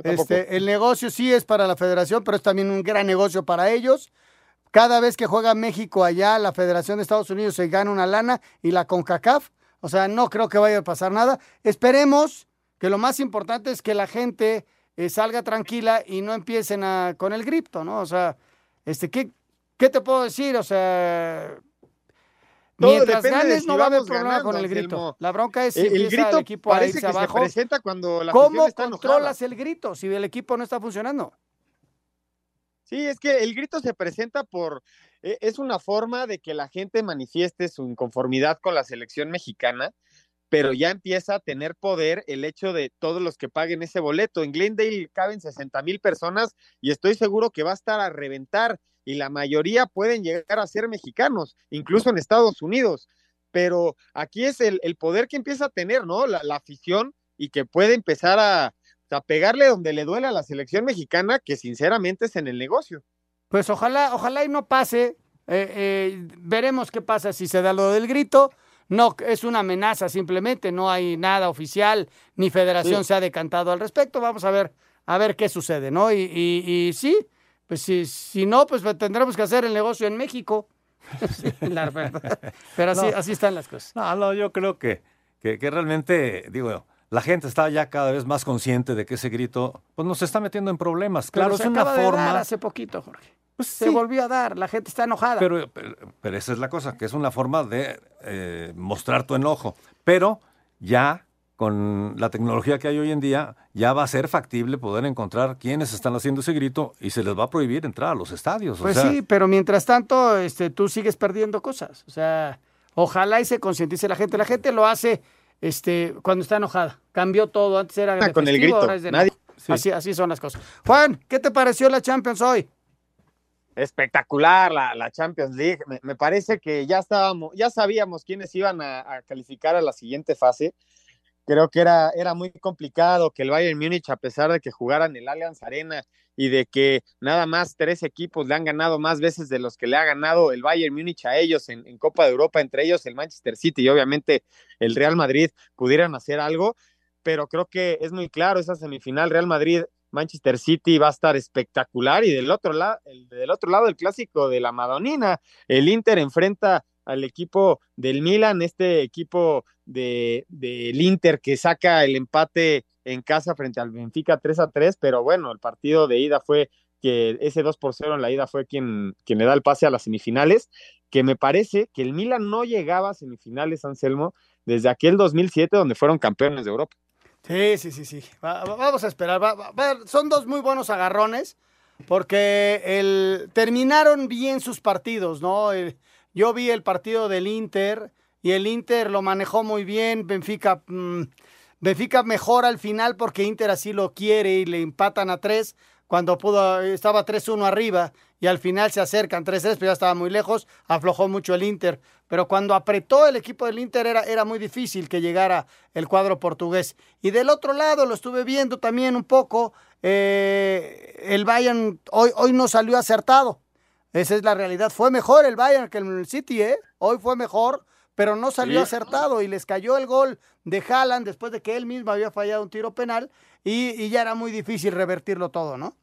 Este, el negocio sí es para la federación, pero es también un gran negocio para ellos. Cada vez que juega México allá, la Federación de Estados Unidos se gana una lana y la CONCACAF o sea, no creo que vaya a pasar nada. Esperemos que lo más importante es que la gente eh, salga tranquila y no empiecen a, con el grito, ¿no? O sea, este, ¿qué, ¿qué te puedo decir? O sea, Mientras ganes, no va a haber problema con el grito. La bronca es si el, grito el equipo parece que se presenta cuando la ¿Cómo está controlas el grito si el equipo no está funcionando? Sí, es que el grito se presenta por es una forma de que la gente manifieste su inconformidad con la selección mexicana, pero ya empieza a tener poder el hecho de todos los que paguen ese boleto. En Glendale caben 60 mil personas y estoy seguro que va a estar a reventar y la mayoría pueden llegar a ser mexicanos, incluso en Estados Unidos. Pero aquí es el, poder que empieza a tener, ¿no? La, afición y que puede empezar a, a pegarle donde le duele a la selección mexicana, que sinceramente es en el negocio. Pues ojalá, ojalá y no pase. Eh, eh, veremos qué pasa si se da lo del grito. No, es una amenaza simplemente, no hay nada oficial, ni federación se ha decantado al respecto. Vamos a ver, a ver qué sucede, ¿no? Y, y, sí, pues si, si no, pues tendremos que hacer el negocio en México. la verdad. Pero así, así están las cosas. No, no, yo creo que, que, que realmente, digo, la gente está ya cada vez más consciente de que ese grito pues nos está metiendo en problemas. Claro, es una forma. hace poquito, Jorge. Pues se volvió a dar, la gente está enojada. Pero, pero, esa es la cosa, que es una forma de eh, mostrar tu enojo. Pero ya con la tecnología que hay hoy en día, ya va a ser factible poder encontrar quienes están haciendo ese grito y se les va a prohibir entrar a los estadios. Pues sí, pero mientras tanto, este, tú sigues perdiendo cosas. O sea, ojalá y se concientice la gente. La gente lo hace este, cuando está enojada. Cambió todo. Antes era de con el grito. así, así son las cosas. Juan, ¿qué te pareció la Champions hoy? Espectacular la, la Champions League. Me, parece que ya estábamos, ya sabíamos quiénes iban a, calificar a la siguiente fase. Creo que era, era muy complicado que el Bayern Múnich, a pesar de que jugaran el Allianz Arena y de que nada más tres equipos le han ganado más veces de los que le ha ganado el Bayern Múnich a ellos en, en Copa de Europa, entre ellos el Manchester City y obviamente el Real Madrid, pudieran hacer algo pero creo que es muy claro esa semifinal Real Madrid Manchester City va a estar espectacular y del otro lado, el, del otro lado el clásico de la Madonina, el Inter enfrenta al equipo del Milan, este equipo de, del Inter que saca el empate en casa frente al Benfica 3 a 3, pero bueno, el partido de ida fue que ese 2 por 0 en la ida fue quien, quien le da el pase a las semifinales, que me parece que el Milan no llegaba a semifinales, Anselmo, desde aquel 2007 donde fueron campeones de Europa. Sí, sí, sí, sí. vamos a esperar. son dos muy buenos agarrones porque el, terminaron bien sus partidos, ¿no? yo vi el partido del Inter y el Inter lo manejó muy bien. Benfica, mm, Benfica mejor al final porque Inter así lo quiere y le empatan a tres cuando pudo, estaba 3-1 arriba y al final se acercan 3-3, pero ya estaba muy lejos, aflojó mucho el Inter. Pero cuando apretó el equipo del Inter era, era muy difícil que llegara el cuadro portugués. Y del otro lado lo estuve viendo también un poco, eh, el Bayern hoy, hoy no salió acertado. Esa es la realidad. Fue mejor el Bayern que el City, ¿eh? Hoy fue mejor, pero no salió acertado y les cayó el gol de Haaland después de que él mismo había fallado un tiro penal y, ya era muy difícil revertirlo todo, ¿no?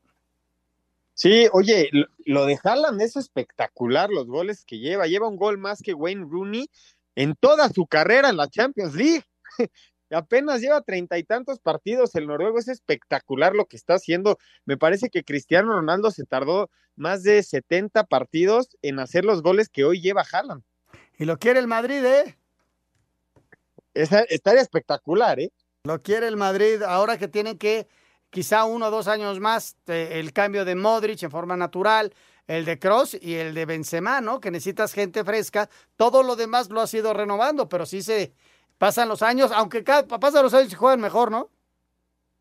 Sí, oye, lo de Haaland es espectacular, los goles que lleva. Lleva un gol más que Wayne Rooney en toda su carrera en la Champions League. Apenas lleva treinta y tantos partidos el noruego, es espectacular lo que está haciendo. Me parece que Cristiano Ronaldo se tardó más de 70 partidos en hacer los goles que hoy lleva Haaland. Y lo quiere el Madrid, ¿eh? estaría espectacular, ¿eh? Lo quiere el Madrid ahora que tienen que quizá uno o dos años más el cambio de Modric en forma natural, el de Cross y el de Benzema, ¿no? Que necesitas gente fresca. Todo lo demás lo has ido renovando, pero sí se pasan los años, aunque cada, pasan los años y juegan mejor, ¿no?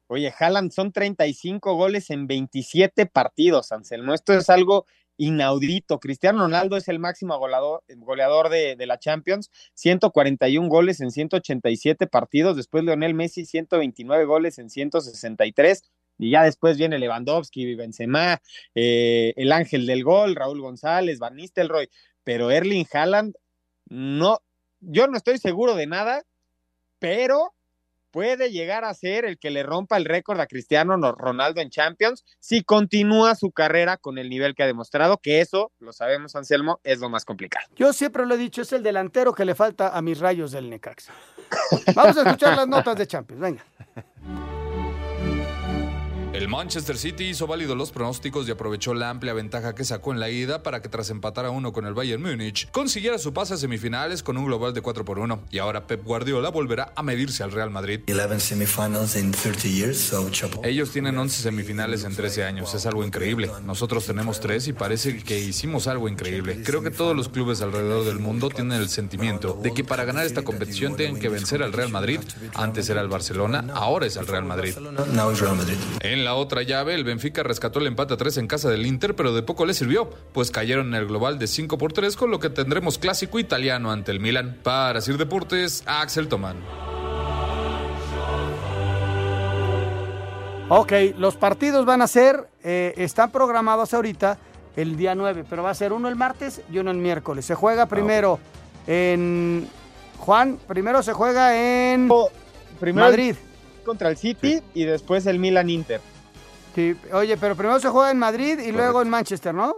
Oye, Haaland son 35 goles en 27 partidos, Anselmo. Esto es algo inaudito. Cristiano Ronaldo es el máximo goleador, de, la Champions, 141 goles en 187 partidos. Después Leonel Messi, 129 goles en 163. Y ya después viene Lewandowski, Benzema, eh, el ángel del gol, Raúl González, Van Nistelrooy. Pero Erling Haaland, no, yo no estoy seguro de nada, pero puede llegar a ser el que le rompa el récord a Cristiano Ronaldo en Champions si continúa su carrera con el nivel que ha demostrado, que eso, lo sabemos, Anselmo, es lo más complicado. Yo siempre lo he dicho, es el delantero que le falta a mis rayos del Necaxa. Vamos a escuchar las notas de Champions, venga. El Manchester City hizo válido los pronósticos y aprovechó la amplia ventaja que sacó en la ida para que tras empatar a uno con el Bayern Múnich, consiguiera su pase a semifinales con un global de 4 por 1. Y ahora Pep Guardiola volverá a medirse al Real Madrid. Ellos tienen 11 semifinales en 13 años, es algo increíble. Nosotros tenemos 3 y parece que hicimos algo increíble. Creo que todos los clubes alrededor del mundo tienen el sentimiento de que para ganar esta competición tienen que vencer al Real Madrid. Antes era el Barcelona, ahora es el Real Madrid. En la otra llave, el Benfica rescató el empate a 3 en casa del Inter, pero de poco le sirvió, pues cayeron en el global de 5 por 3, con lo que tendremos clásico italiano ante el Milan. Para Sir Deportes, Axel Tomán. Ok, los partidos van a ser, eh, están programados ahorita el día 9, pero va a ser uno el martes y uno el miércoles. Se juega primero en... Juan, primero se juega en primero Madrid. Contra el City sí. y después el Milan Inter. Sí, oye, pero primero se juega en Madrid y Correcto. luego en Manchester, ¿no?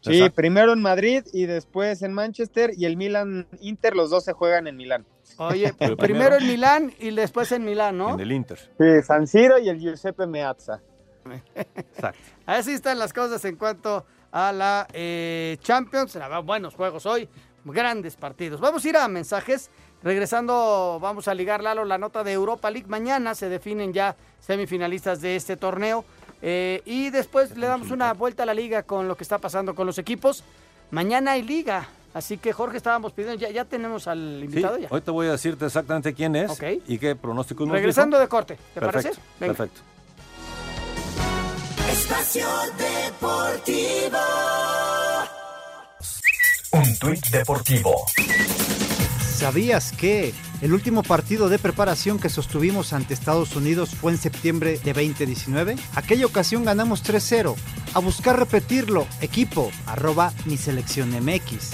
Sí, Exacto. primero en Madrid y después en Manchester y el Milan Inter, los dos se juegan en Milán. Oye, primero, primero en Milán y después en Milán, ¿no? En el Inter. Sí, San Siro y el Giuseppe Meazza. Exacto. Así están las cosas en cuanto a la eh, Champions. Buenos juegos hoy, grandes partidos. Vamos a ir a mensajes. Regresando, vamos a ligar, Lalo, la nota de Europa League. Mañana se definen ya semifinalistas de este torneo. Eh, y después le damos una vuelta a la liga con lo que está pasando con los equipos. Mañana hay liga. Así que Jorge, estábamos pidiendo, ya, ya tenemos al invitado. Sí, ya. Hoy te voy a decirte exactamente quién es okay. y qué pronóstico nos Regresando dijo. de corte, ¿te perfecto, parece? Venga. Perfecto. Espacio Deportivo. Un tuit deportivo. ¿Sabías que el último partido de preparación que sostuvimos ante Estados Unidos fue en septiembre de 2019? Aquella ocasión ganamos 3-0. A buscar repetirlo, equipo, arroba mi selección MX.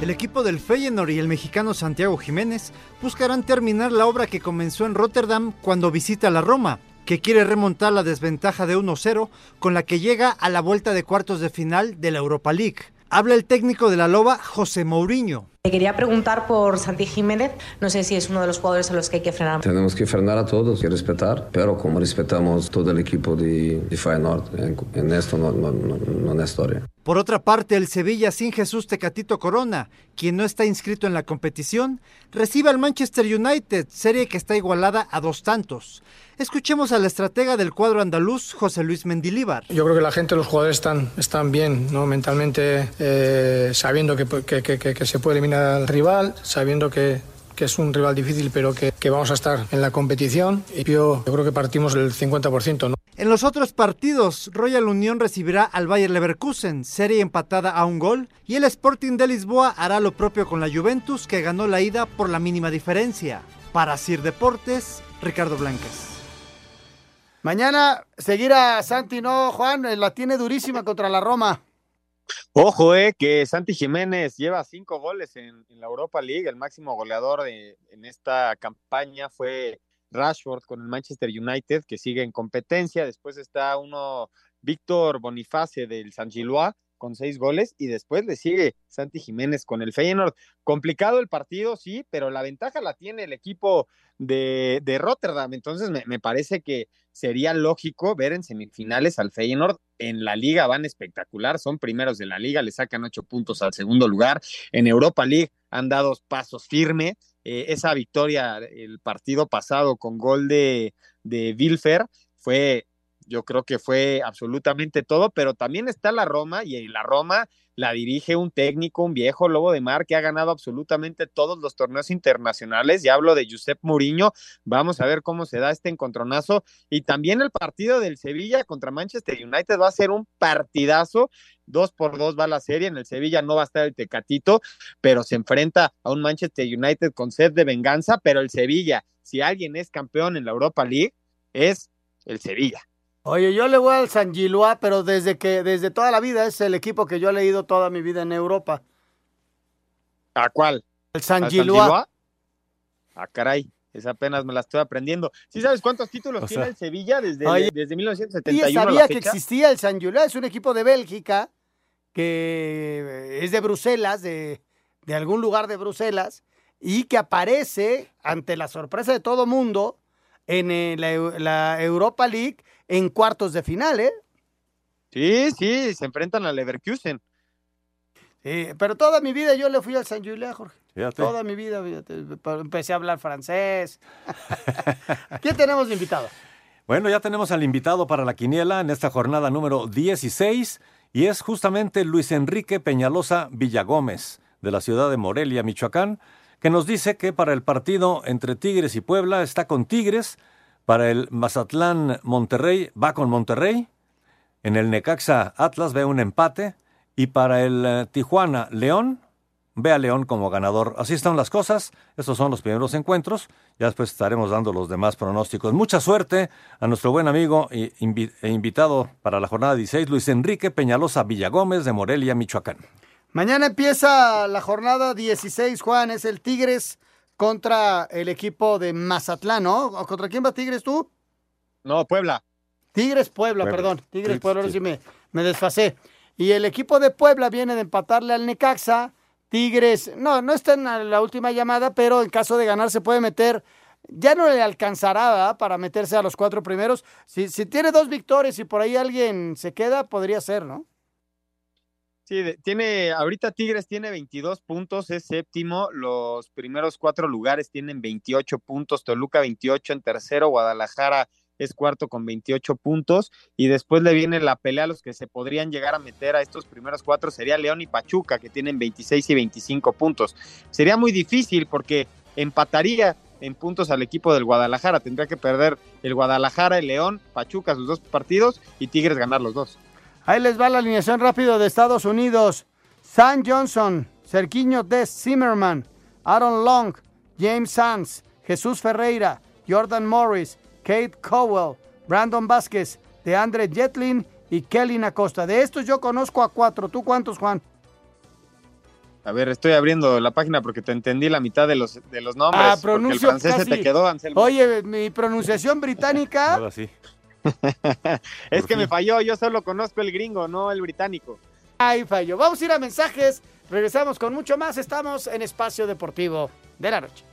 El equipo del Feyenoord y el mexicano Santiago Jiménez buscarán terminar la obra que comenzó en Rotterdam cuando visita la Roma, que quiere remontar la desventaja de 1-0 con la que llega a la vuelta de cuartos de final de la Europa League. Habla el técnico de la Loba, José Mourinho. Te quería preguntar por Santi Jiménez. No sé si es uno de los jugadores a los que hay que frenar. Tenemos que frenar a todos y respetar, pero como respetamos todo el equipo de, de Feyenoord, en, en esto no, no, no, no es historia. Por otra parte, el Sevilla sin Jesús Tecatito Corona, quien no está inscrito en la competición, recibe al Manchester United, serie que está igualada a dos tantos. Escuchemos al estratega del cuadro andaluz, José Luis Mendilíbar. Yo creo que la gente, los jugadores están, están bien, ¿no? mentalmente, eh, sabiendo que, que, que, que, se puede eliminar al rival, sabiendo que, que es un rival difícil, pero que, que, vamos a estar en la competición. Y yo, yo creo que partimos el 50%. ¿no? En los otros partidos, Royal Unión recibirá al Bayer Leverkusen, serie empatada a un gol, y el Sporting de Lisboa hará lo propio con la Juventus, que ganó la ida por la mínima diferencia. Para Sir Deportes, Ricardo Blancas. Mañana seguirá Santi, ¿no, Juan? La tiene durísima contra la Roma. Ojo, eh, que Santi Jiménez lleva cinco goles en, en la Europa League. El máximo goleador de, en esta campaña fue Rashford con el Manchester United, que sigue en competencia. Después está uno, Víctor Boniface del San Gilois, con seis goles y después le sigue Santi Jiménez con el Feyenoord. Complicado el partido, sí, pero la ventaja la tiene el equipo de, de Rotterdam. Entonces me, me, parece que sería lógico ver en semifinales al Feyenoord. En la liga van espectacular, son primeros de la liga, le sacan ocho puntos al segundo lugar. En Europa League han dado pasos firmes. Eh, esa victoria el partido pasado con gol de, de Wilfer fue yo creo que fue absolutamente todo, pero también está la Roma y la Roma la dirige un técnico, un viejo lobo de mar que ha ganado absolutamente todos los torneos internacionales. Y hablo de Josep Mourinho. Vamos a ver cómo se da este encontronazo. Y también el partido del Sevilla contra Manchester United va a ser un partidazo. Dos por dos va la serie. En el Sevilla no va a estar el Tecatito, pero se enfrenta a un Manchester United con sed de venganza. Pero el Sevilla, si alguien es campeón en la Europa League, es el Sevilla. Oye, yo le voy al San Gilois, pero desde que desde toda la vida es el equipo que yo he leído toda mi vida en Europa. ¿A cuál? El San Gilois. Ah, caray. Esa apenas me la estoy aprendiendo. ¿Sí sabes cuántos títulos o tiene sea, el Sevilla desde, oye, desde 1971? Sí, sabía que existía el San Gilois, es un equipo de Bélgica que es de Bruselas, de, de algún lugar de Bruselas, y que aparece ante la sorpresa de todo mundo en la, la Europa League en cuartos de final, ¿eh? Sí, sí, se enfrentan al Leverkusen. Sí, pero toda mi vida yo le fui al San Julián, Jorge. Fíjate. Toda mi vida, fíjate, empecé a hablar francés. ¿Quién tenemos de invitado? Bueno, ya tenemos al invitado para la quiniela en esta jornada número 16 y es justamente Luis Enrique Peñalosa Villagómez de la ciudad de Morelia, Michoacán, que nos dice que para el partido entre Tigres y Puebla está con Tigres, para el Mazatlán Monterrey va con Monterrey, en el Necaxa Atlas ve un empate y para el eh, Tijuana León ve a León como ganador. Así están las cosas, estos son los primeros encuentros, ya después estaremos dando los demás pronósticos. Mucha suerte a nuestro buen amigo e invitado para la jornada 16, Luis Enrique Peñalosa Villagómez de Morelia, Michoacán. Mañana empieza la jornada 16, Juan, es el Tigres contra el equipo de Mazatlán, ¿no? ¿Contra quién va Tigres tú? No, Puebla. Tigres Puebla, Puebla. perdón. Tigres Puebla, ahora sí me, me desfasé. Y el equipo de Puebla viene de empatarle al Necaxa. Tigres, no, no está en la última llamada, pero en caso de ganar se puede meter. Ya no le alcanzará ¿verdad? para meterse a los cuatro primeros. Si, si tiene dos victorias y por ahí alguien se queda, podría ser, ¿no? Sí, tiene, ahorita Tigres tiene 22 puntos, es séptimo, los primeros cuatro lugares tienen 28 puntos, Toluca 28 en tercero, Guadalajara es cuarto con 28 puntos y después le viene la pelea a los que se podrían llegar a meter a estos primeros cuatro, sería León y Pachuca que tienen 26 y 25 puntos. Sería muy difícil porque empataría en puntos al equipo del Guadalajara, tendría que perder el Guadalajara, el León, Pachuca sus dos partidos y Tigres ganar los dos. Ahí les va la alineación rápido de Estados Unidos. Sam Johnson, Cerquiño Des Zimmerman, Aaron Long, James Sanz, Jesús Ferreira, Jordan Morris, Kate Cowell, Brandon Vázquez, DeAndre Jetlin y Kelly Acosta. De estos yo conozco a cuatro. ¿Tú cuántos, Juan? A ver, estoy abriendo la página porque te entendí la mitad de los, de los nombres. Ah, pronuncio el francés se te quedó, Anselmo. Oye, mi pronunciación británica Ahora sí. es que me falló, yo solo conozco el gringo, no el británico. Ahí falló. Vamos a ir a mensajes, regresamos con mucho más. Estamos en Espacio Deportivo de la Noche.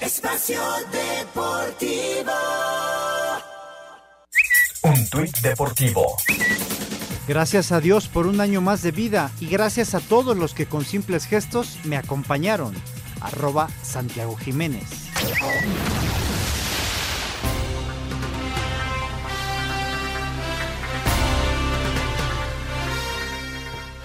Espacio Deportivo. Un tuit deportivo. Gracias a Dios por un año más de vida y gracias a todos los que con simples gestos me acompañaron. Arroba Santiago Jiménez.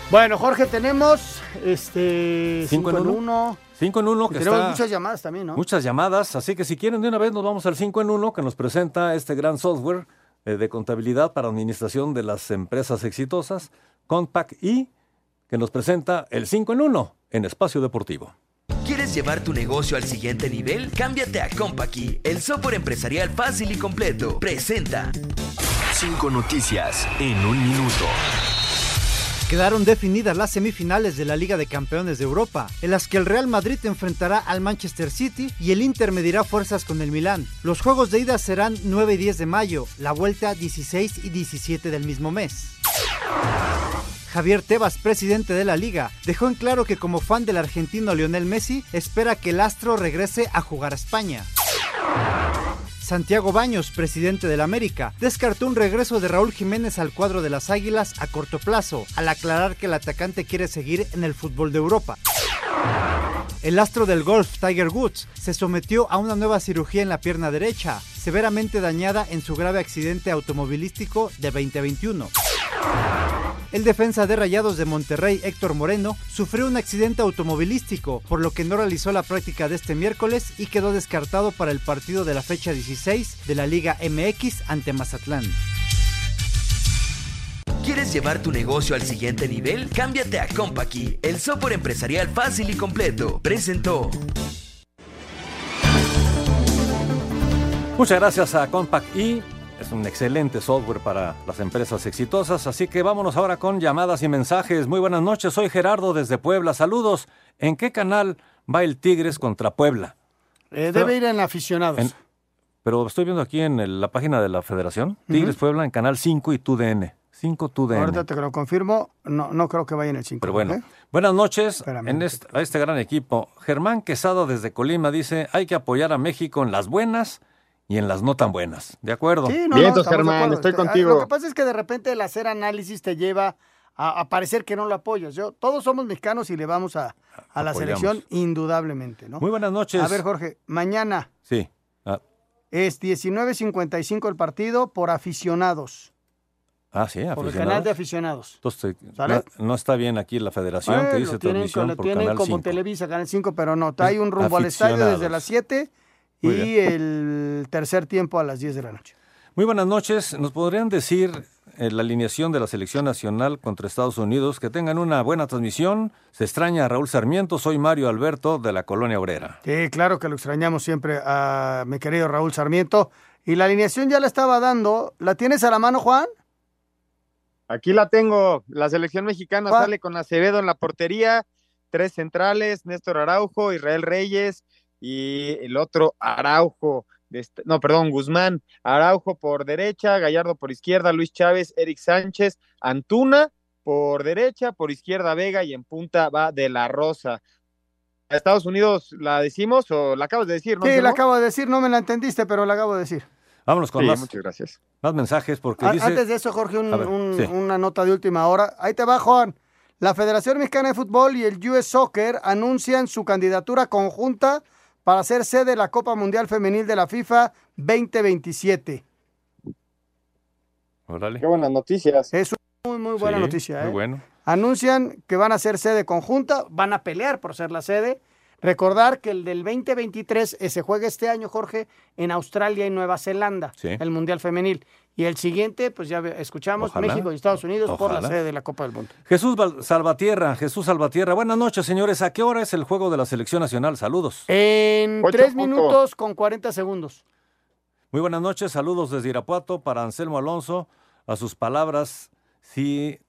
Bueno, Jorge, tenemos este 5 en 1. 5 en 1 que tenemos muchas llamadas también, ¿no? Muchas llamadas, así que si quieren de una vez nos vamos al 5 en 1 que nos presenta este gran software de contabilidad para administración de las empresas exitosas, Compact y que nos presenta el 5 en 1 en Espacio Deportivo. ¿Quieres llevar tu negocio al siguiente nivel? Cámbiate a Compaqui, el software empresarial fácil y completo. Presenta 5 noticias en un minuto. Quedaron definidas las semifinales de la Liga de Campeones de Europa, en las que el Real Madrid enfrentará al Manchester City y el Inter medirá fuerzas con el Milán. Los juegos de ida serán 9 y 10 de mayo, la vuelta 16 y 17 del mismo mes. Javier Tebas, presidente de la liga, dejó en claro que como fan del argentino Lionel Messi, espera que el astro regrese a jugar a España. Santiago Baños, presidente del América, descartó un regreso de Raúl Jiménez al cuadro de las Águilas a corto plazo, al aclarar que el atacante quiere seguir en el fútbol de Europa. El astro del golf, Tiger Woods, se sometió a una nueva cirugía en la pierna derecha, severamente dañada en su grave accidente automovilístico de 2021. El defensa de Rayados de Monterrey, Héctor Moreno, sufrió un accidente automovilístico, por lo que no realizó la práctica de este miércoles y quedó descartado para el partido de la fecha 16 de la Liga MX ante Mazatlán. ¿Quieres llevar tu negocio al siguiente nivel? Cámbiate a Compaqui, el software empresarial fácil y completo. Presentó. Muchas gracias a Compact E. Es un excelente software para las empresas exitosas, así que vámonos ahora con llamadas y mensajes. Muy buenas noches, soy Gerardo desde Puebla. Saludos. ¿En qué canal va el Tigres contra Puebla? Eh, debe ir en aficionados. En- pero estoy viendo aquí en el- la página de la Federación, Tigres Puebla en canal 5 y TUDN. 5 TUDN. Ahorita te lo confirmo. No, no creo que vaya en el 5. Pero bueno, buenas noches en este- a este gran equipo. Germán Quesada desde Colima dice, hay que apoyar a México en las buenas y en las no tan buenas. ¿De acuerdo? Sí, no, no, estamos de acuerdo. Este, Lo que pasa es que de repente el hacer análisis te lleva a, a parecer que no lo apoyas. Yo, todos somos mexicanos y le vamos a, a la Apoyamos. selección indudablemente, ¿no? Muy buenas noches. A ver, Jorge, mañana Sí. Ah, es 19.55 el partido por aficionados. ah, sí, Por el aficionados. canal de aficionados. Entonces, ¿Sale? no, no está bien aquí la federación Bueno, que dice tienen, transmisión lo por tienen Canal como 5. Televisa, Canal 5, pero no, hay un rumbo al estadio desde Aficionados. las 7 Muy y el tercer tiempo a las 10 de la noche. Muy buenas noches. ¿Nos podrían decir eh, la alineación de la selección nacional contra Estados Unidos? Que tengan una buena transmisión. Se extraña a Raúl Sarmiento. Soy Mario Alberto de la Colonia Obrera. Sí, claro que lo extrañamos siempre a mi querido Raúl Sarmiento. Y la alineación ya la estaba dando. ¿La tienes a la mano, Juan? Aquí la tengo. La selección mexicana sale con Acevedo en la portería, tres centrales, Néstor Araujo, Israel Reyes y el otro Araujo. este- no, perdón, Guzmán. Araujo por derecha, Gallardo por izquierda, Luis Chávez, Eric Sánchez, Antuna por derecha, por izquierda Vega y en punta va de la Rosa. ¿A Estados Unidos la decimos o la acabas de decir? ¿no? Sí, la acabo de decir, no me la entendiste, pero la acabo de decir. Vámonos con Sí, más, muchas gracias. más mensajes porque A- dice... Antes de eso, Jorge, un- ver, un- sí. una nota de última hora. Ahí te va, Juan. La Federación Mexicana de Fútbol y el US Soccer anuncian su candidatura conjunta para ser sede de la Copa Mundial Femenil de la FIFA 2027. Órale. Qué buenas noticias. Es una muy, muy buena Sí, noticia. muy ¿eh? bueno. Anuncian que van a ser sede conjunta, van a pelear por ser la sede. Recordar que el del 2023 eh, se juega este año, Jorge, en Australia y Nueva Zelanda, Sí. el Mundial Femenil. Y el siguiente, pues ya escuchamos, Ojalá. México y Estados Unidos por la sede de la Copa del Mundo. Jesús Val- Salvatierra, Jesús Salvatierra. Buenas noches, señores. ¿A qué hora es el juego de la selección nacional? Saludos. En Ocho tres minutos con 40 segundos. Muy buenas noches, saludos desde Irapuato para Anselmo Alonso. A sus palabras, si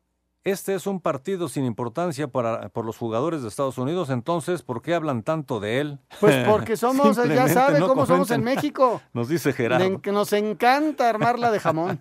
este es un partido sin importancia para, por los jugadores de Estados Unidos, entonces, ¿por qué hablan tanto de él? Pues porque somos, ya sabe no cómo somos en. México. Nos dice Gerardo. Que nos encanta armarla de jamón.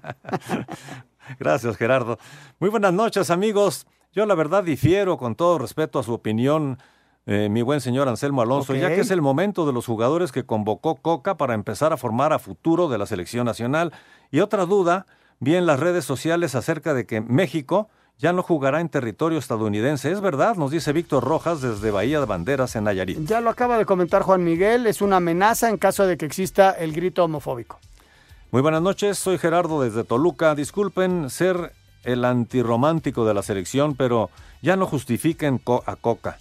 Gracias, Gerardo. Muy buenas noches, amigos. Yo la verdad difiero con todo respeto a su opinión, eh, mi buen señor Anselmo Alonso, ya que es el momento de los jugadores que convocó Coca para empezar a formar a futuro de la selección nacional. Y otra duda, vi en las redes sociales acerca de que México ya no jugará en territorio estadounidense. Es verdad, nos dice Víctor Rojas desde Bahía de Banderas en Nayarit. Ya lo acaba de comentar Juan Miguel, es una amenaza en caso de que exista el grito homofóbico. Muy buenas noches, soy Gerardo desde Toluca. Disculpen ser el antirromántico de la selección, pero ya no justifiquen co- a Coca.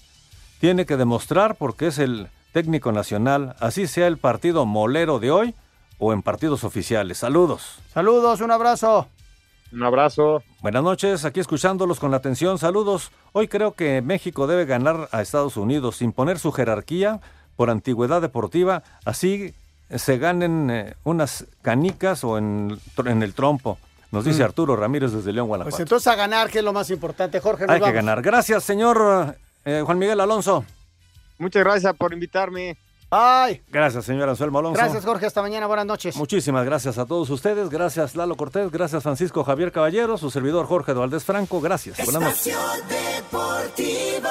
Tiene que demostrar porque es el técnico nacional, así sea el partido molero de hoy o en partidos oficiales. Saludos. Saludos, un abrazo. Un abrazo. Buenas noches, aquí escuchándolos con atención. Saludos. Hoy creo que México debe ganar a Estados Unidos, imponer su jerarquía por antigüedad deportiva, así se ganen eh, unas canicas o en, en el trompo. Nos dice Mm. Arturo Ramírez desde León, Guanajuato. Pues entonces a ganar, que es lo más importante. Jorge, nos Hay que ganar. Gracias, señor eh, Juan Miguel Alonso. Muchas gracias por invitarme. Ay. Gracias, señor Anselmo Alonso. Gracias, Jorge. Hasta mañana. Buenas noches. Muchísimas gracias a todos ustedes. Gracias, Lalo Cortés. Gracias, Francisco Javier Caballero. Su servidor Jorge Valdés Franco. Gracias. Buenas noches. Deportivo.